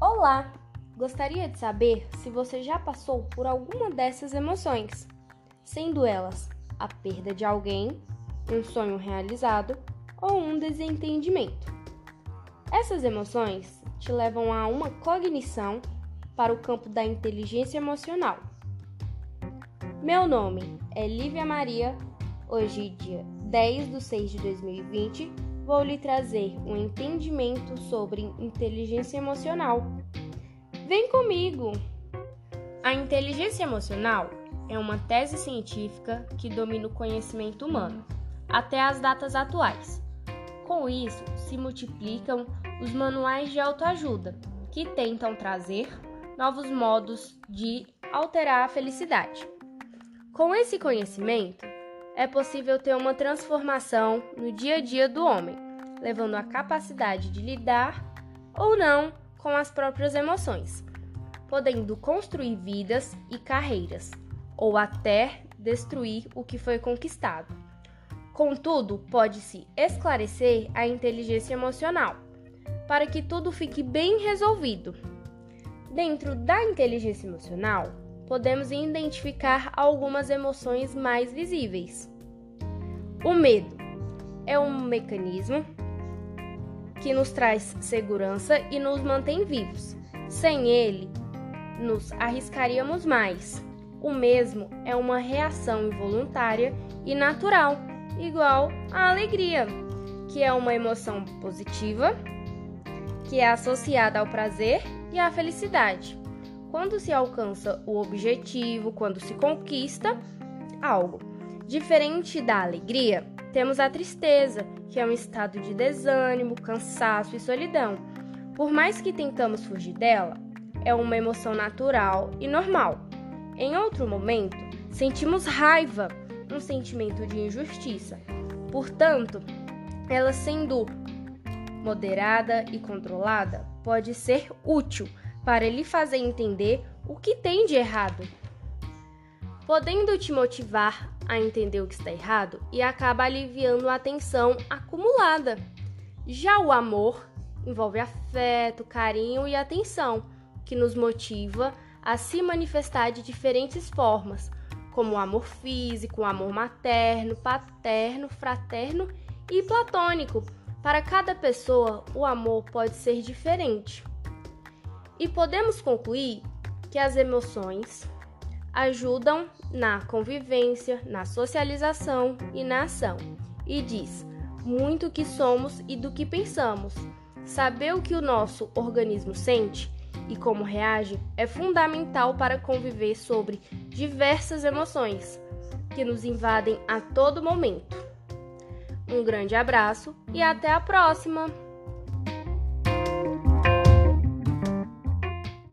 Olá! Gostaria de saber se você já passou por alguma dessas emoções, sendo elas a perda de alguém, um sonho realizado ou um desentendimento. Essas emoções te levam a uma cognição para o campo da inteligência emocional. Meu nome é Lívia Maria, hoje, dia 10 de 6 de 2020 vou lhe trazer um entendimento sobre inteligência emocional. Vem comigo! A inteligência emocional é uma tese científica que domina o conhecimento humano até as datas atuais. Com isso, se multiplicam os manuais de autoajuda, que tentam trazer novos modos de alterar a felicidade. Com esse conhecimento, é possível ter uma transformação no dia a dia do homem, levando a capacidade de lidar ou não com as próprias emoções, podendo construir vidas e carreiras, ou até destruir o que foi conquistado. Contudo, pode-se esclarecer a inteligência emocional, para que tudo fique bem resolvido. Dentro da inteligência emocional, podemos identificar algumas emoções mais visíveis. O medo é um mecanismo que nos traz segurança e nos mantém vivos. Sem ele, nos arriscaríamos mais. O mesmo é uma reação involuntária e natural, igual à alegria, que é uma emoção positiva que é associada ao prazer e à felicidade quando se alcança o objetivo, quando se conquista algo. Diferente da alegria, temos a tristeza, que é um estado de desânimo, cansaço e solidão. Por mais que tentamos fugir dela, é uma emoção natural e normal. Em outro momento, sentimos raiva, um sentimento de injustiça. Portanto, ela sendo moderada e controlada, pode ser útil para lhe fazer entender o que tem de errado, podendo te motivar a entender o que está errado e acaba aliviando a tensão acumulada. Já o amor envolve afeto, carinho e atenção, que nos motiva a se manifestar de diferentes formas, como o amor físico, o amor materno, paterno, fraterno e platônico. Para cada pessoa, o amor pode ser diferente. E podemos concluir que as emoções ajudam na convivência, na socialização e na ação. E diz muito que somos e do que pensamos. Saber o que o nosso organismo sente e como reage é fundamental para conviver sobre diversas emoções que nos invadem a todo momento. Um grande abraço e até a próxima!